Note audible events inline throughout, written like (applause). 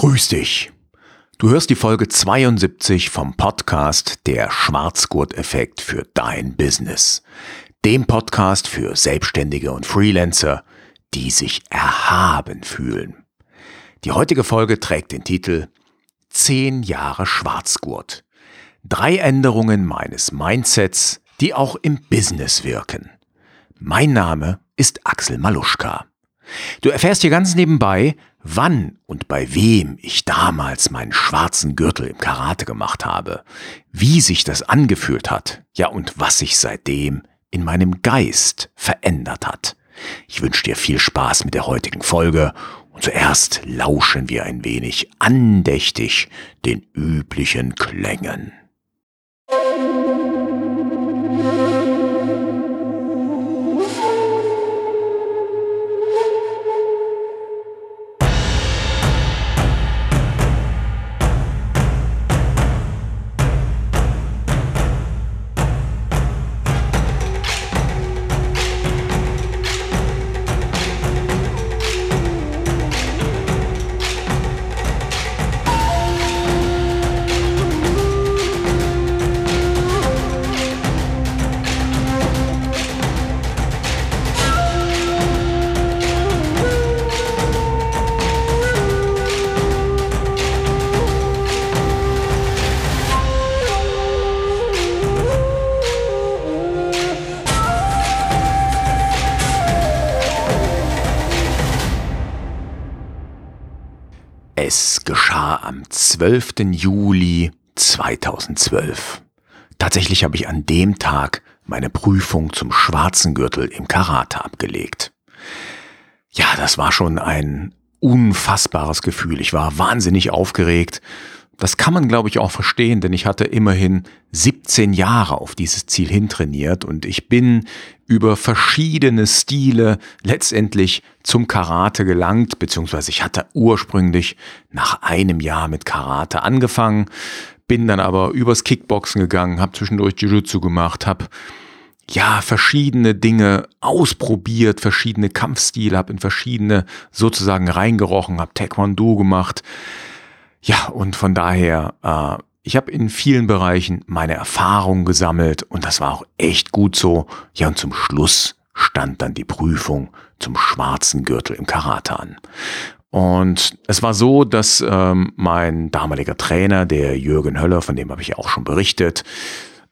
Grüß dich. Du hörst die Folge 72 vom Podcast Der Schwarzgurt-Effekt für dein Business. Dem Podcast für Selbstständige und Freelancer, die sich erhaben fühlen. Die heutige Folge trägt den Titel 10 Jahre Schwarzgurt. Drei Änderungen meines Mindsets, die auch im Business wirken. Mein Name ist Axel Maluschka. Du erfährst hier ganz nebenbei, wann und bei wem ich damals meinen schwarzen Gürtel im Karate gemacht habe, wie sich das angefühlt hat, ja und was sich seitdem in meinem Geist verändert hat. Ich wünsche dir viel Spaß mit der heutigen Folge und zuerst lauschen wir ein wenig andächtig den üblichen Klängen. 12. Juli 2012. Tatsächlich habe ich an dem Tag meine Prüfung zum schwarzen Gürtel im Karate abgelegt. Ja, das war schon ein unfassbares Gefühl. Ich war wahnsinnig aufgeregt das kann man, glaube ich, auch verstehen, denn ich hatte immerhin 17 Jahre auf dieses Ziel hintrainiert und ich bin über verschiedene Stile letztendlich zum Karate gelangt, beziehungsweise ich hatte ursprünglich nach einem Jahr mit Karate angefangen, bin dann aber übers Kickboxen gegangen, habe zwischendurch Jiu-Jitsu gemacht, habe ja, verschiedene Dinge ausprobiert, verschiedene Kampfstile, habe in verschiedene sozusagen reingerochen, habe Taekwondo gemacht, ja, und von daher, äh, ich habe in vielen Bereichen meine Erfahrungen gesammelt und das war auch echt gut so. Ja, und zum Schluss stand dann die Prüfung zum schwarzen Gürtel im Karate an. Und es war so, dass ähm, mein damaliger Trainer, der Jürgen Höller, von dem habe ich ja auch schon berichtet,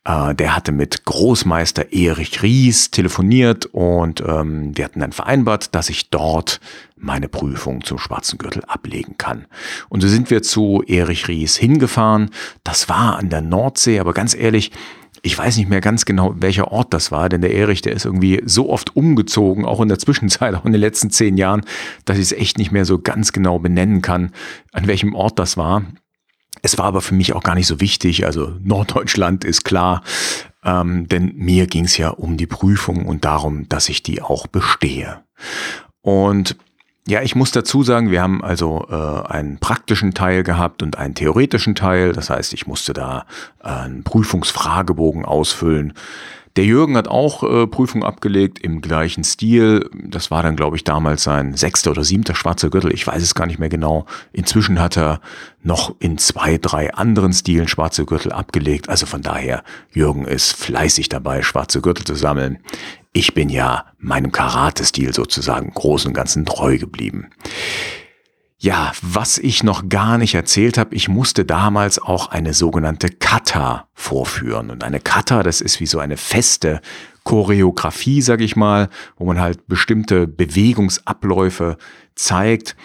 äh, der hatte mit Großmeister Erich Ries telefoniert und ähm, wir hatten dann vereinbart, dass ich dort meine Prüfung zum schwarzen Gürtel ablegen kann. Und so sind wir zu Erich Ries hingefahren. Das war an der Nordsee, aber ganz ehrlich, ich weiß nicht mehr ganz genau, welcher Ort das war, denn der Erich, der ist irgendwie so oft umgezogen, auch in der Zwischenzeit, (laughs) auch in den letzten zehn Jahren, dass ich es echt nicht mehr so ganz genau benennen kann, an welchem Ort das war. Es war aber für mich auch gar nicht so wichtig. Also Norddeutschland ist klar, ähm, denn mir ging es ja um die Prüfung und darum, dass ich die auch bestehe. Und ja, ich muss dazu sagen, wir haben also äh, einen praktischen Teil gehabt und einen theoretischen Teil. Das heißt, ich musste da äh, einen Prüfungsfragebogen ausfüllen. Der Jürgen hat auch äh, Prüfung abgelegt im gleichen Stil. Das war dann, glaube ich, damals sein sechster oder siebter schwarzer Gürtel. Ich weiß es gar nicht mehr genau. Inzwischen hat er noch in zwei, drei anderen Stilen schwarze Gürtel abgelegt. Also von daher, Jürgen ist fleißig dabei, schwarze Gürtel zu sammeln. Ich bin ja meinem Karate-Stil sozusagen großen und ganzen treu geblieben. Ja, was ich noch gar nicht erzählt habe, ich musste damals auch eine sogenannte Kata vorführen. Und eine Kata, das ist wie so eine feste Choreografie, sag ich mal, wo man halt bestimmte Bewegungsabläufe zeigt.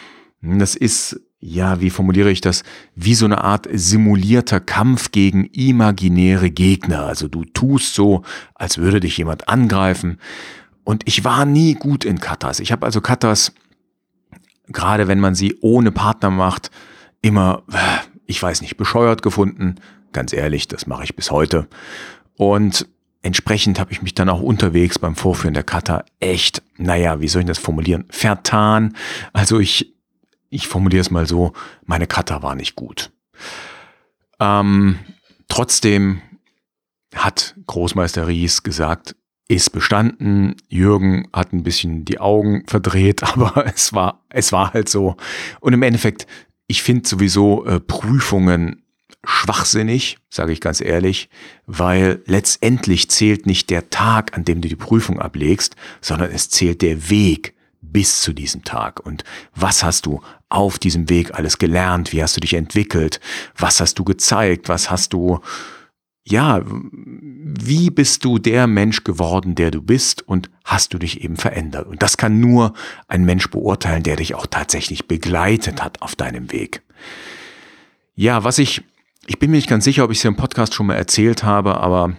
Das ist, ja, wie formuliere ich das, wie so eine Art simulierter Kampf gegen imaginäre Gegner. Also du tust so, als würde dich jemand angreifen. Und ich war nie gut in Katas. Ich habe also Katas gerade wenn man sie ohne Partner macht, immer, ich weiß nicht, bescheuert gefunden. Ganz ehrlich, das mache ich bis heute. Und entsprechend habe ich mich dann auch unterwegs beim Vorführen der Kata echt, naja, wie soll ich das formulieren, vertan. Also ich, ich formuliere es mal so, meine Kata war nicht gut. Ähm, trotzdem hat Großmeister Ries gesagt, ist bestanden. Jürgen hat ein bisschen die Augen verdreht, (laughs) aber es war, es war halt so. Und im Endeffekt, ich finde sowieso äh, Prüfungen schwachsinnig, sage ich ganz ehrlich, weil letztendlich zählt nicht der Tag, an dem du die Prüfung ablegst, sondern es zählt der Weg bis zu diesem Tag. Und was hast du auf diesem Weg alles gelernt? Wie hast du dich entwickelt? Was hast du gezeigt? Was hast du, ja, wie bist du der Mensch geworden, der du bist und hast du dich eben verändert? Und das kann nur ein Mensch beurteilen, der dich auch tatsächlich begleitet hat auf deinem Weg. Ja, was ich ich bin mir nicht ganz sicher, ob ich es hier im Podcast schon mal erzählt habe, aber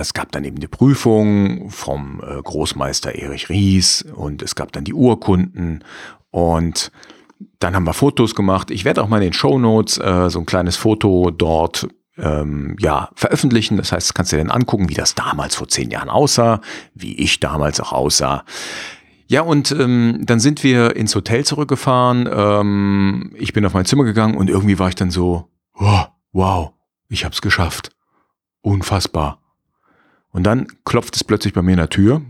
es gab dann eben die Prüfung vom äh, Großmeister Erich Ries und es gab dann die Urkunden und dann haben wir Fotos gemacht. Ich werde auch mal in den Show Notes äh, so ein kleines Foto dort ähm, ja, veröffentlichen. Das heißt, kannst du dir dann angucken, wie das damals vor zehn Jahren aussah, wie ich damals auch aussah. Ja, und ähm, dann sind wir ins Hotel zurückgefahren. Ähm, ich bin auf mein Zimmer gegangen und irgendwie war ich dann so, oh, wow, ich hab's geschafft. Unfassbar. Und dann klopft es plötzlich bei mir in der Tür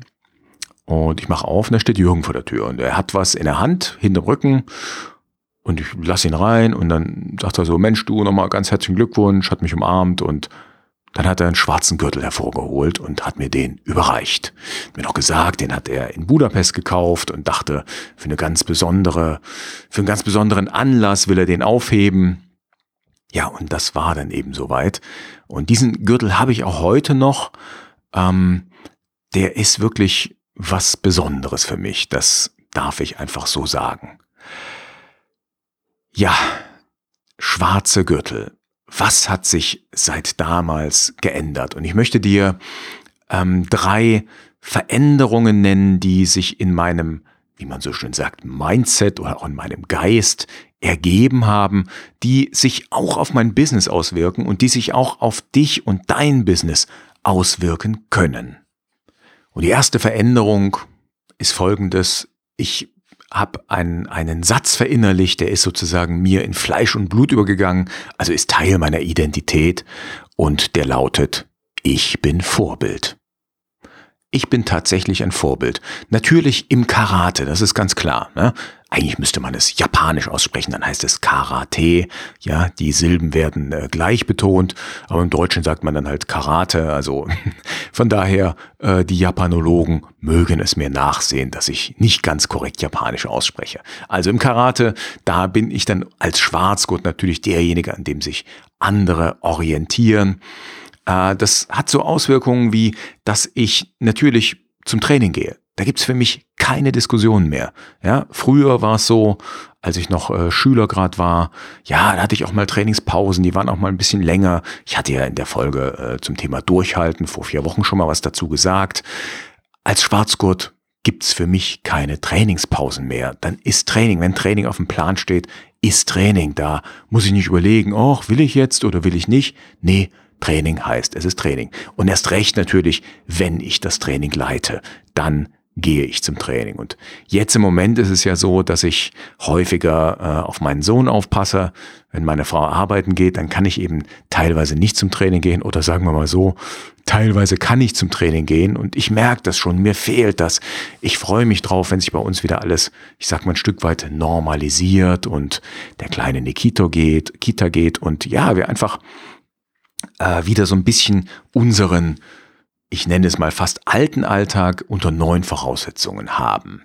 und ich mache auf und da steht Jürgen vor der Tür und er hat was in der Hand, hinterm Rücken und ich lasse ihn rein und dann sagt er so, Mensch, du nochmal ganz herzlichen Glückwunsch, hat mich umarmt und dann hat er einen schwarzen Gürtel hervorgeholt und hat mir den überreicht. Mir noch gesagt, den hat er in Budapest gekauft und dachte, für eine ganz besondere, für einen ganz besonderen Anlass will er den aufheben. Ja, und das war dann eben soweit. Und diesen Gürtel habe ich auch heute noch. Ähm, der ist wirklich was Besonderes für mich. Das darf ich einfach so sagen. Ja, schwarze Gürtel. Was hat sich seit damals geändert? Und ich möchte dir ähm, drei Veränderungen nennen, die sich in meinem, wie man so schön sagt, Mindset oder auch in meinem Geist ergeben haben, die sich auch auf mein Business auswirken und die sich auch auf dich und dein Business auswirken können. Und die erste Veränderung ist folgendes. Ich habe einen, einen Satz verinnerlicht, der ist sozusagen mir in Fleisch und Blut übergegangen, also ist Teil meiner Identität und der lautet, ich bin Vorbild. Ich bin tatsächlich ein Vorbild. Natürlich im Karate, das ist ganz klar. Ne? Eigentlich müsste man es japanisch aussprechen, dann heißt es Karate. Ja, die Silben werden äh, gleich betont, aber im Deutschen sagt man dann halt Karate. Also (laughs) von daher, äh, die Japanologen mögen es mir nachsehen, dass ich nicht ganz korrekt japanisch ausspreche. Also im Karate, da bin ich dann als Schwarzgurt natürlich derjenige, an dem sich andere orientieren. Äh, das hat so Auswirkungen wie, dass ich natürlich zum Training gehe. Da gibt's für mich keine Diskussion mehr. Ja, früher war es so, als ich noch äh, Schüler grad war, ja, da hatte ich auch mal Trainingspausen, die waren auch mal ein bisschen länger. Ich hatte ja in der Folge äh, zum Thema Durchhalten vor vier Wochen schon mal was dazu gesagt. Als Schwarzgurt gibt's für mich keine Trainingspausen mehr. Dann ist Training, wenn Training auf dem Plan steht, ist Training da. Muss ich nicht überlegen, oh, will ich jetzt oder will ich nicht? Nee, Training heißt, es ist Training. Und erst recht natürlich, wenn ich das Training leite, dann gehe ich zum Training. Und jetzt im Moment ist es ja so, dass ich häufiger äh, auf meinen Sohn aufpasse. Wenn meine Frau arbeiten geht, dann kann ich eben teilweise nicht zum Training gehen oder sagen wir mal so, teilweise kann ich zum Training gehen und ich merke das schon, mir fehlt das. Ich freue mich drauf, wenn sich bei uns wieder alles, ich sag mal ein Stück weit normalisiert und der kleine Nikito geht, Kita geht und ja, wir einfach äh, wieder so ein bisschen unseren, ich nenne es mal fast alten Alltag unter neuen Voraussetzungen haben.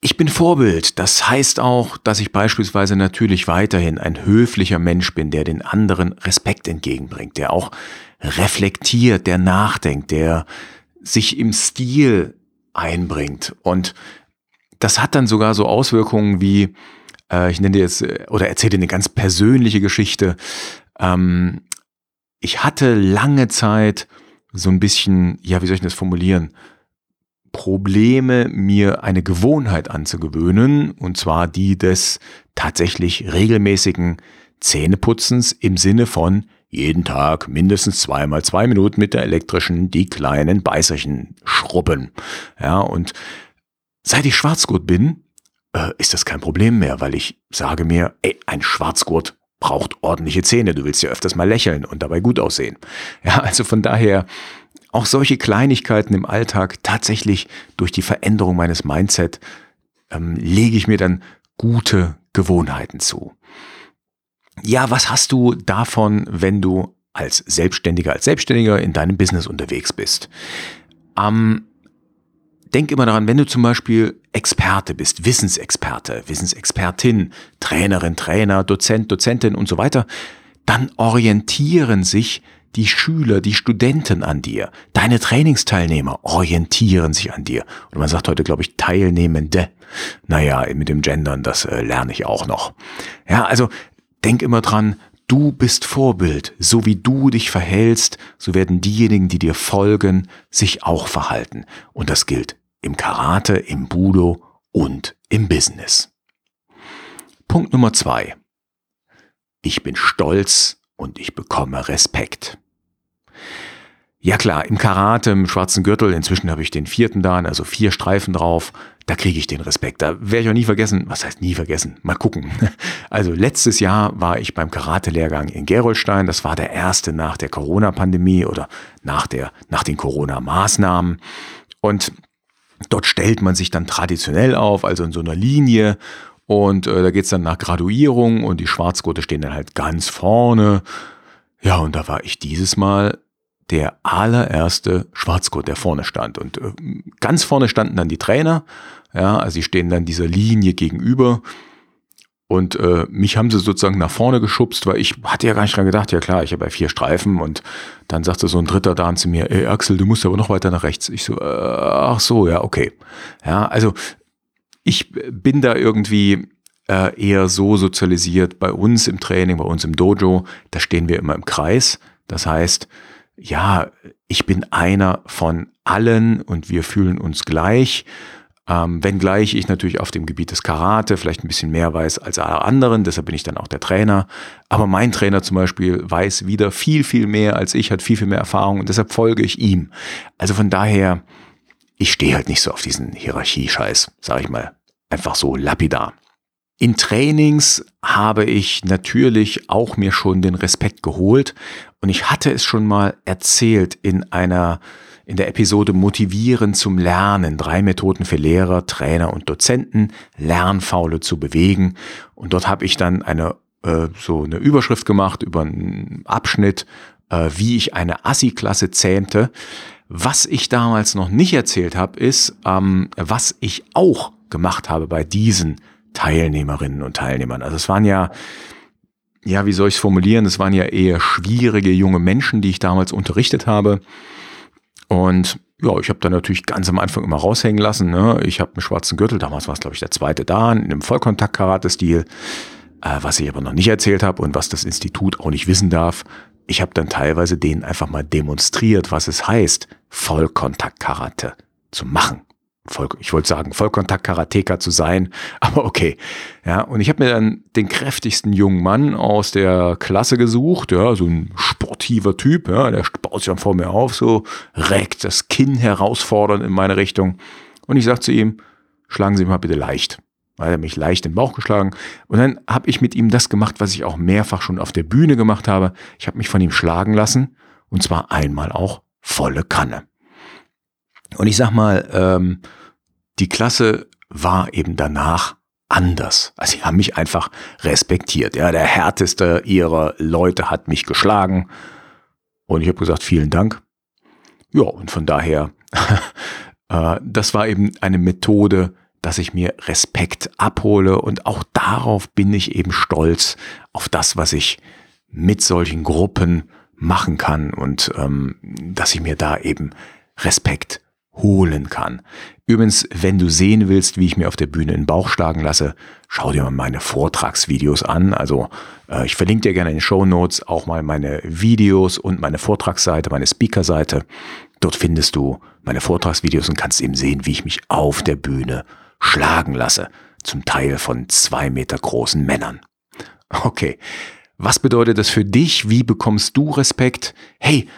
Ich bin Vorbild. Das heißt auch, dass ich beispielsweise natürlich weiterhin ein höflicher Mensch bin, der den anderen Respekt entgegenbringt, der auch reflektiert, der nachdenkt, der sich im Stil einbringt. Und das hat dann sogar so Auswirkungen wie, äh, ich nenne dir jetzt, äh, oder erzähle dir eine ganz persönliche Geschichte. Ähm, ich hatte lange Zeit so ein bisschen, ja, wie soll ich das formulieren? Probleme, mir eine Gewohnheit anzugewöhnen, und zwar die des tatsächlich regelmäßigen Zähneputzens im Sinne von jeden Tag mindestens zweimal zwei Minuten mit der elektrischen die kleinen Beißerchen schrubben. Ja, und seit ich Schwarzgurt bin, äh, ist das kein Problem mehr, weil ich sage mir, ey, ein Schwarzgurt braucht ordentliche Zähne. Du willst ja öfters mal lächeln und dabei gut aussehen. Ja, also von daher auch solche Kleinigkeiten im Alltag tatsächlich durch die Veränderung meines Mindset ähm, lege ich mir dann gute Gewohnheiten zu. Ja, was hast du davon, wenn du als Selbstständiger, als Selbstständiger in deinem Business unterwegs bist? Ähm, denk immer daran, wenn du zum Beispiel Experte bist, Wissensexperte, Wissensexpertin, Trainerin, Trainer, Dozent, Dozentin und so weiter, dann orientieren sich die Schüler, die Studenten an dir, deine Trainingsteilnehmer orientieren sich an dir. Und man sagt heute, glaube ich, Teilnehmende. Naja, mit dem Gendern, das äh, lerne ich auch noch. Ja, also denk immer dran, du bist Vorbild. So wie du dich verhältst, so werden diejenigen, die dir folgen, sich auch verhalten. Und das gilt im Karate, im Budo und im Business. Punkt Nummer zwei. Ich bin stolz und ich bekomme Respekt. Ja klar, im Karate, im schwarzen Gürtel, inzwischen habe ich den vierten da, also vier Streifen drauf, da kriege ich den Respekt. Da werde ich auch nie vergessen, was heißt nie vergessen? Mal gucken. (laughs) Also letztes Jahr war ich beim Karate-Lehrgang in Gerolstein, das war der erste nach der Corona-Pandemie oder nach, der, nach den Corona-Maßnahmen. Und dort stellt man sich dann traditionell auf, also in so einer Linie und äh, da geht's dann nach Graduierung und die Schwarzgurte stehen dann halt ganz vorne. Ja, und da war ich dieses Mal der allererste Schwarzgurt, der vorne stand. Und äh, ganz vorne standen dann die Trainer. Ja, also sie stehen dann dieser Linie gegenüber. Und äh, mich haben sie sozusagen nach vorne geschubst, weil ich hatte ja gar nicht dran gedacht, ja klar, ich habe ja vier Streifen und dann sagte so ein dritter da zu mir, ey Axel, du musst aber noch weiter nach rechts. Ich so, äh, ach so, ja, okay. Ja, also ich bin da irgendwie äh, eher so sozialisiert bei uns im Training, bei uns im Dojo, da stehen wir immer im Kreis. Das heißt, ja, ich bin einer von allen und wir fühlen uns gleich. Ähm, wenngleich ich natürlich auf dem Gebiet des Karate vielleicht ein bisschen mehr weiß als alle anderen, deshalb bin ich dann auch der Trainer. Aber mein Trainer zum Beispiel weiß wieder viel, viel mehr als ich, hat viel, viel mehr Erfahrung und deshalb folge ich ihm. Also von daher, ich stehe halt nicht so auf diesen Hierarchie-Scheiß, sage ich mal. Einfach so lapidar. In Trainings habe ich natürlich auch mir schon den Respekt geholt und ich hatte es schon mal erzählt in einer in der Episode Motivieren zum Lernen, drei Methoden für Lehrer, Trainer und Dozenten, Lernfaule zu bewegen. Und dort habe ich dann eine äh, so eine Überschrift gemacht über einen Abschnitt, äh, wie ich eine Assi-Klasse zähmte. Was ich damals noch nicht erzählt habe, ist, ähm, was ich auch gemacht habe bei diesen Teilnehmerinnen und Teilnehmern. Also es waren ja ja, wie soll ich es formulieren? Es waren ja eher schwierige junge Menschen, die ich damals unterrichtet habe. Und ja, ich habe da natürlich ganz am Anfang immer raushängen lassen. Ne? Ich habe einen schwarzen Gürtel, damals war es, glaube ich, der zweite Dan, in einem Vollkontakt-Karate-Stil. Äh, was ich aber noch nicht erzählt habe und was das Institut auch nicht wissen darf. Ich habe dann teilweise denen einfach mal demonstriert, was es heißt, Vollkontakt-Karate zu machen. Voll, ich wollte sagen, Vollkontakt-Karateka zu sein, (laughs) aber okay. Ja, und ich habe mir dann den kräftigsten jungen Mann aus der Klasse gesucht, ja, so ein sportiver Typ, ja, der baut sich dann vor mir auf, so reckt das Kinn herausfordernd in meine Richtung. Und ich sage zu ihm, schlagen Sie mal bitte leicht. Weil er mich leicht in den Bauch geschlagen. Und dann habe ich mit ihm das gemacht, was ich auch mehrfach schon auf der Bühne gemacht habe. Ich habe mich von ihm schlagen lassen. Und zwar einmal auch volle Kanne. Und ich sag mal, ähm, die Klasse war eben danach anders. Also sie haben mich einfach respektiert. Ja, der härteste ihrer Leute hat mich geschlagen. Und ich habe gesagt, vielen Dank. Ja, und von daher, (laughs) äh, das war eben eine Methode, dass ich mir Respekt abhole. Und auch darauf bin ich eben stolz, auf das, was ich mit solchen Gruppen machen kann und ähm, dass ich mir da eben Respekt holen kann. Übrigens, wenn du sehen willst, wie ich mir auf der Bühne in den Bauch schlagen lasse, schau dir mal meine Vortragsvideos an. Also äh, ich verlinke dir gerne in den Show Notes auch mal meine Videos und meine Vortragsseite, meine Speakerseite. Dort findest du meine Vortragsvideos und kannst eben sehen, wie ich mich auf der Bühne schlagen lasse. Zum Teil von zwei Meter großen Männern. Okay. Was bedeutet das für dich? Wie bekommst du Respekt? Hey,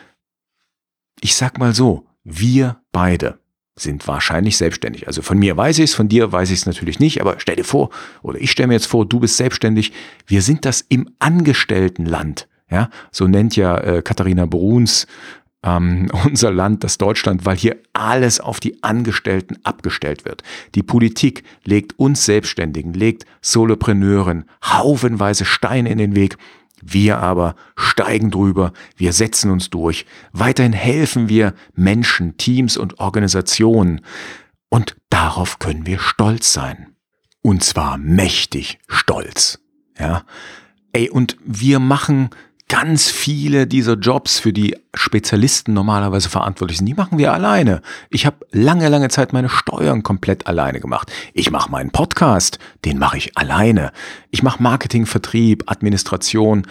ich sag mal so, wir beide sind wahrscheinlich selbstständig. Also von mir weiß ich es, von dir weiß ich es natürlich nicht, aber stell dir vor, oder ich stelle mir jetzt vor, du bist selbstständig. Wir sind das im Angestelltenland. Ja, so nennt ja äh, Katharina Bruns ähm, (laughs) unser Land, das Deutschland, weil hier alles auf die Angestellten abgestellt wird. Die Politik legt uns Selbstständigen, legt Solopreneuren haufenweise Steine in den Weg. Wir aber steigen drüber, wir setzen uns durch. Weiterhin helfen wir Menschen, Teams und Organisationen. Und darauf können wir stolz sein. Und zwar mächtig stolz. Ja. Ey, und wir machen ganz viele dieser Jobs, für die Spezialisten normalerweise verantwortlich sind, die machen wir alleine. Ich habe lange, lange Zeit meine Steuern komplett alleine gemacht. Ich mache meinen Podcast, den mache ich alleine. Ich mache Marketing, Vertrieb, Administration.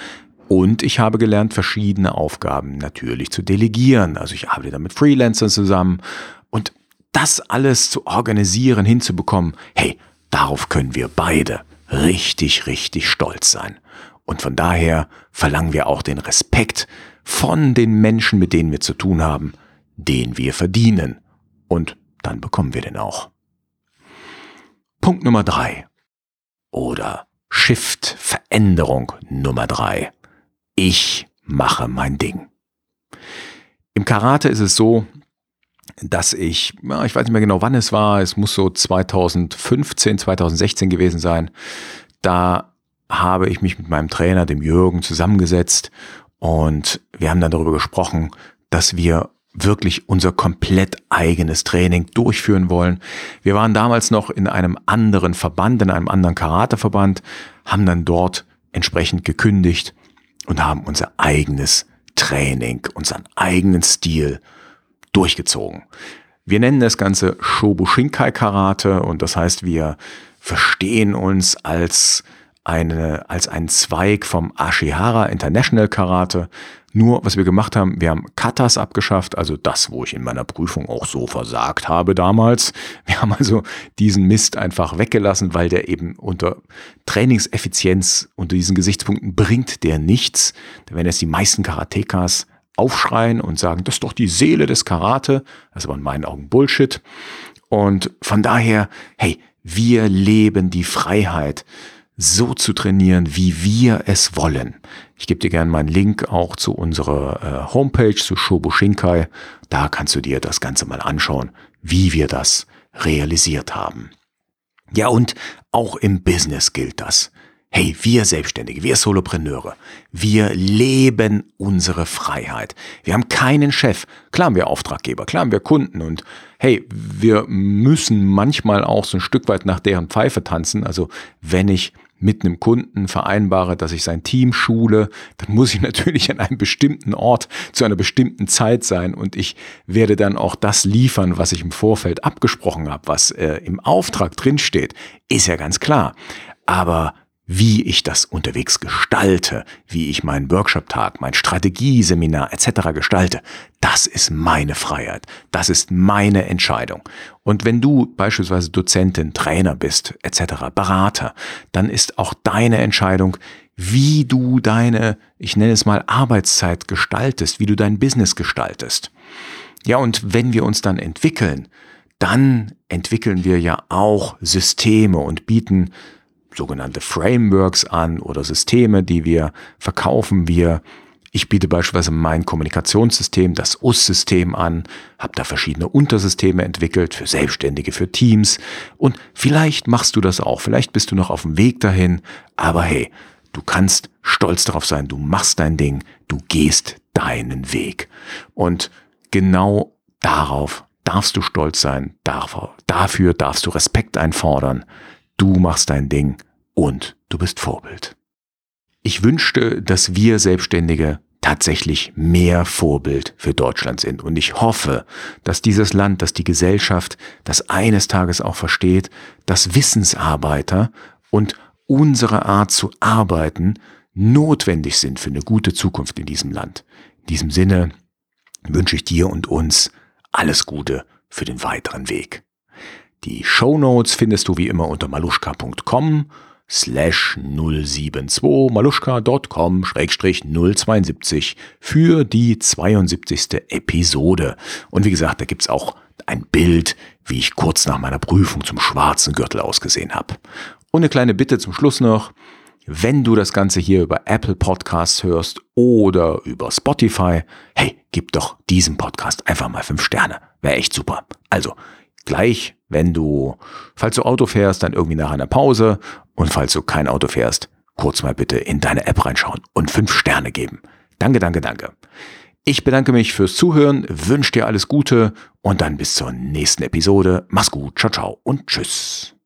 Und ich habe gelernt, verschiedene Aufgaben natürlich zu delegieren. Also ich arbeite da mit Freelancern zusammen. Und das alles zu organisieren, hinzubekommen, hey, darauf können wir beide richtig, richtig stolz sein. Und von daher verlangen wir auch den Respekt von den Menschen, mit denen wir zu tun haben, den wir verdienen. Und dann bekommen wir den auch. Punkt Nummer drei. Oder Shift, Veränderung Nummer drei. Ich mache mein Ding. Im Karate ist es so, dass ich, ich weiß nicht mehr genau wann es war, es muss so 2015, 2016 gewesen sein, da habe ich mich mit meinem Trainer, dem Jürgen, zusammengesetzt und wir haben dann darüber gesprochen, dass wir wirklich unser komplett eigenes Training durchführen wollen. Wir waren damals noch in einem anderen Verband, in einem anderen Karateverband, haben dann dort entsprechend gekündigt und haben unser eigenes Training, unseren eigenen Stil durchgezogen. Wir nennen das Ganze Shobushinkai Karate und das heißt, wir verstehen uns als eine, als ein Zweig vom Ashihara International Karate. Nur, was wir gemacht haben, wir haben Katas abgeschafft, also das, wo ich in meiner Prüfung auch so versagt habe damals. Wir haben also diesen Mist einfach weggelassen, weil der eben unter Trainingseffizienz, unter diesen Gesichtspunkten bringt der nichts. Da werden jetzt die meisten Karatekas aufschreien und sagen, das ist doch die Seele des Karate. Das ist aber in meinen Augen Bullshit. Und von daher, hey, wir leben die Freiheit so zu trainieren, wie wir es wollen. Ich gebe dir gerne meinen Link auch zu unserer äh, Homepage, zu Shobushinkai. Da kannst du dir das Ganze mal anschauen, wie wir das realisiert haben. Ja, und auch im Business gilt das. Hey, wir Selbstständige, wir Solopreneure, wir leben unsere Freiheit. Wir haben keinen Chef. Klar haben wir Auftraggeber, klar haben wir Kunden und hey, wir müssen manchmal auch so ein Stück weit nach deren Pfeife tanzen. Also wenn ich mit einem Kunden vereinbare, dass ich sein Team schule, dann muss ich (laughs) natürlich an einem bestimmten Ort zu einer bestimmten Zeit sein und ich werde dann auch das liefern, was ich im Vorfeld abgesprochen habe, was äh, im Auftrag drinsteht, ist ja ganz klar. Aber wie ich das unterwegs gestalte, wie ich meinen Workshop-Tag, mein Strategieseminar etc. gestalte, das ist meine Freiheit, das ist meine Entscheidung. Und wenn du beispielsweise Dozentin, Trainer bist etc., Berater, dann ist auch deine Entscheidung, wie du deine, ich nenne es mal, Arbeitszeit gestaltest, wie du dein Business gestaltest. Ja, und wenn wir uns dann entwickeln, dann entwickeln wir ja auch Systeme und bieten sogenannte Frameworks an oder Systeme, die wir verkaufen. Wir ich biete beispielsweise mein Kommunikationssystem, das US-System an, habe da verschiedene Untersysteme entwickelt für Selbstständige, für Teams. Und vielleicht machst du das auch, vielleicht bist du noch auf dem Weg dahin, aber hey, du kannst stolz darauf sein, du machst dein Ding, du gehst deinen Weg. Und genau darauf darfst du stolz sein, dafür darfst du Respekt einfordern, du machst dein Ding und du bist Vorbild. Ich wünschte, dass wir Selbstständige tatsächlich mehr Vorbild für Deutschland sind. Und ich hoffe, dass dieses Land, dass die Gesellschaft das eines Tages auch versteht, dass Wissensarbeiter und unsere Art zu arbeiten notwendig sind für eine gute Zukunft in diesem Land. In diesem Sinne wünsche ich dir und uns alles Gute für den weiteren Weg. Die Show Notes findest du wie immer unter maluschka.com slash 072 maluschka.com schrägstrich 072 für die 72. Episode. Und wie gesagt, da gibt's auch ein Bild, wie ich kurz nach meiner Prüfung zum schwarzen Gürtel ausgesehen habe. Und eine kleine Bitte zum Schluss noch. Wenn du das Ganze hier über Apple Podcasts hörst oder über Spotify, hey, gib doch diesem Podcast einfach mal fünf Sterne. Wäre echt super. Also, gleich, wenn du, falls du Auto fährst, dann irgendwie nach einer Pause und falls du kein Auto fährst, kurz mal bitte in deine App reinschauen und fünf Sterne geben. Danke, danke, danke. Ich bedanke mich fürs Zuhören, wünsche dir alles Gute und dann bis zur nächsten Episode. Mach's gut, ciao, ciao und tschüss.